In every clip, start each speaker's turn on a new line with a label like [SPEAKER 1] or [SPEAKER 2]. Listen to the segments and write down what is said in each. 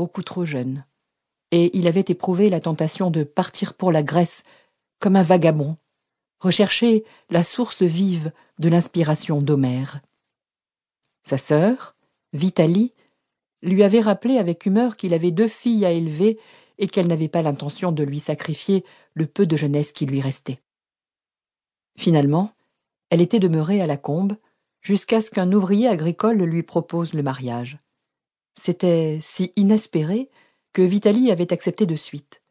[SPEAKER 1] beaucoup trop jeune, et il avait éprouvé la tentation de partir pour la Grèce comme un vagabond, rechercher la source vive de l'inspiration d'Homère. Sa sœur, Vitalie, lui avait rappelé avec humeur qu'il avait deux filles à élever et qu'elle n'avait pas l'intention de lui sacrifier le peu de jeunesse qui lui restait. Finalement, elle était demeurée à la combe jusqu'à ce qu'un ouvrier agricole lui propose le mariage. C'était si inespéré que Vitalie avait accepté de suite.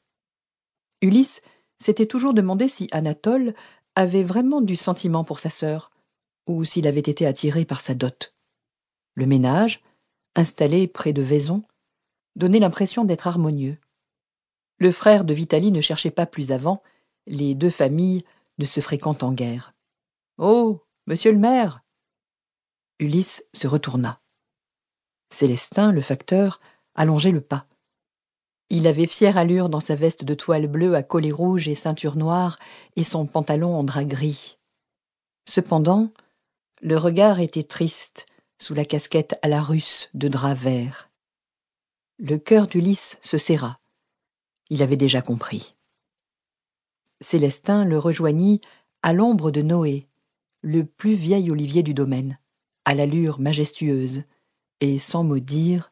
[SPEAKER 1] Ulysse s'était toujours demandé si Anatole avait vraiment du sentiment pour sa sœur, ou s'il avait été attiré par sa dot. Le ménage, installé près de Vaison, donnait l'impression d'être harmonieux. Le frère de Vitalie ne cherchait pas plus avant, les deux familles ne se fréquentent en guerre. Oh, monsieur le maire Ulysse se retourna. Célestin, le facteur, allongeait le pas. Il avait fière allure dans sa veste de toile bleue à collet rouge et ceinture noire et son pantalon en drap gris. Cependant, le regard était triste sous la casquette à la russe de drap vert. Le cœur d'Ulysse se serra. Il avait déjà compris. Célestin le rejoignit à l'ombre de Noé, le plus vieil olivier du domaine, à l'allure majestueuse, et sans mot dire,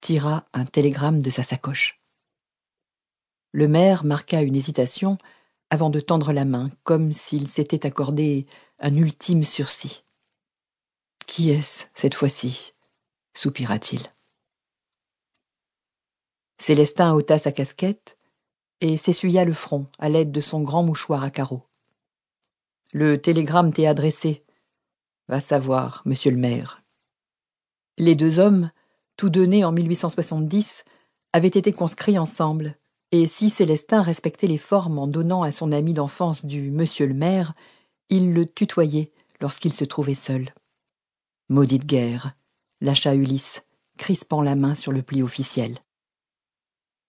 [SPEAKER 1] tira un télégramme de sa sacoche. Le maire marqua une hésitation avant de tendre la main, comme s'il s'était accordé un ultime sursis. Qui est-ce cette fois-ci? soupira-t-il. Célestin ôta sa casquette et s'essuya le front à l'aide de son grand mouchoir à carreaux. Le télégramme t'est adressé. Va savoir, monsieur le maire. Les deux hommes, tous deux nés en 1870, avaient été conscrits ensemble, et si Célestin respectait les formes en donnant à son ami d'enfance du monsieur le maire, il le tutoyait lorsqu'il se trouvait seul. Maudite guerre, lâcha Ulysse, crispant la main sur le pli officiel.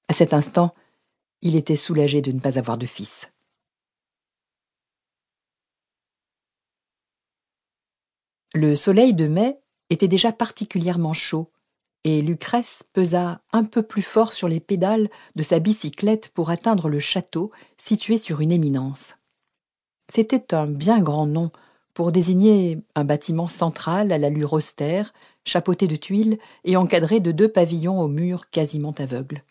[SPEAKER 1] À cet instant, il était soulagé de ne pas avoir de fils. Le soleil de mai était déjà particulièrement chaud, et Lucrèce pesa un peu plus fort sur les pédales de sa bicyclette pour atteindre le château situé sur une éminence. C'était un bien grand nom pour désigner un bâtiment central à l'allure austère, chapeauté de tuiles et encadré de deux pavillons aux murs quasiment aveugles.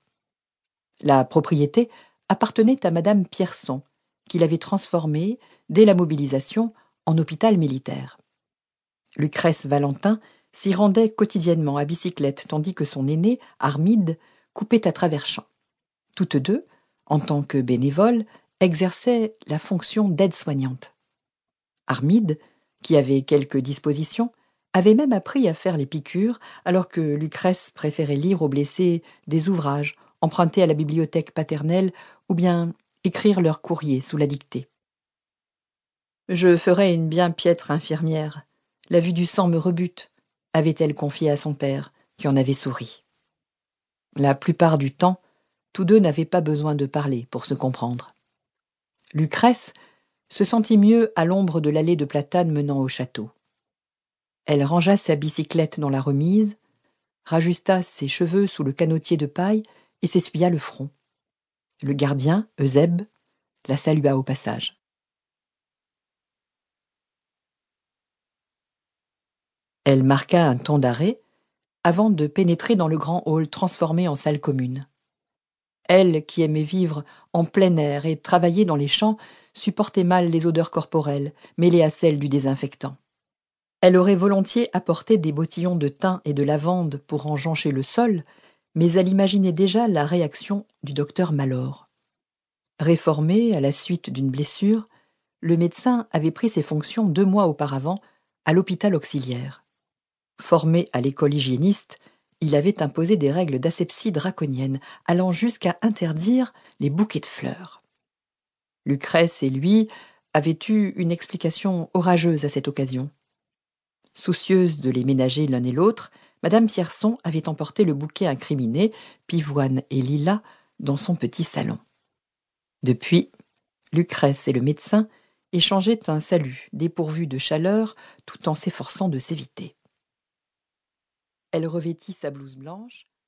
[SPEAKER 1] La propriété appartenait à madame Pierson, qui l'avait transformée, dès la mobilisation, en hôpital militaire. Lucrèce Valentin s'y rendait quotidiennement à bicyclette, tandis que son aîné, Armide, coupait à travers champs. Toutes deux, en tant que bénévoles, exerçaient la fonction d'aide-soignante. Armide, qui avait quelques dispositions, avait même appris à faire les piqûres, alors que Lucrèce préférait lire aux blessés des ouvrages, emprunter à la bibliothèque paternelle, ou bien écrire leur courrier sous la dictée. Je ferais une bien piètre infirmière, la vue du sang me rebute, avait-elle confié à son père, qui en avait souri. La plupart du temps, tous deux n'avaient pas besoin de parler pour se comprendre. Lucrèce se sentit mieux à l'ombre de l'allée de platanes menant au château. Elle rangea sa bicyclette dans la remise, rajusta ses cheveux sous le canotier de paille et s'essuya le front. Le gardien, Eusèbe, la salua au passage. Elle marqua un temps d'arrêt avant de pénétrer dans le grand hall transformé en salle commune. Elle, qui aimait vivre en plein air et travailler dans les champs, supportait mal les odeurs corporelles, mêlées à celles du désinfectant. Elle aurait volontiers apporté des bottillons de thym et de lavande pour enjoncher le sol, mais elle imaginait déjà la réaction du docteur Malor. Réformé à la suite d'une blessure, le médecin avait pris ses fonctions deux mois auparavant à l'hôpital auxiliaire. Formé à l'école hygiéniste, il avait imposé des règles d'asepsie draconiennes, allant jusqu'à interdire les bouquets de fleurs. Lucrèce et lui avaient eu une explication orageuse à cette occasion. Soucieuse de les ménager l'un et l'autre, Madame Pierson avait emporté le bouquet incriminé, pivoine et lilas, dans son petit salon. Depuis, Lucrèce et le médecin échangeaient un salut dépourvu de chaleur tout en s'efforçant de s'éviter. Elle revêtit sa blouse blanche,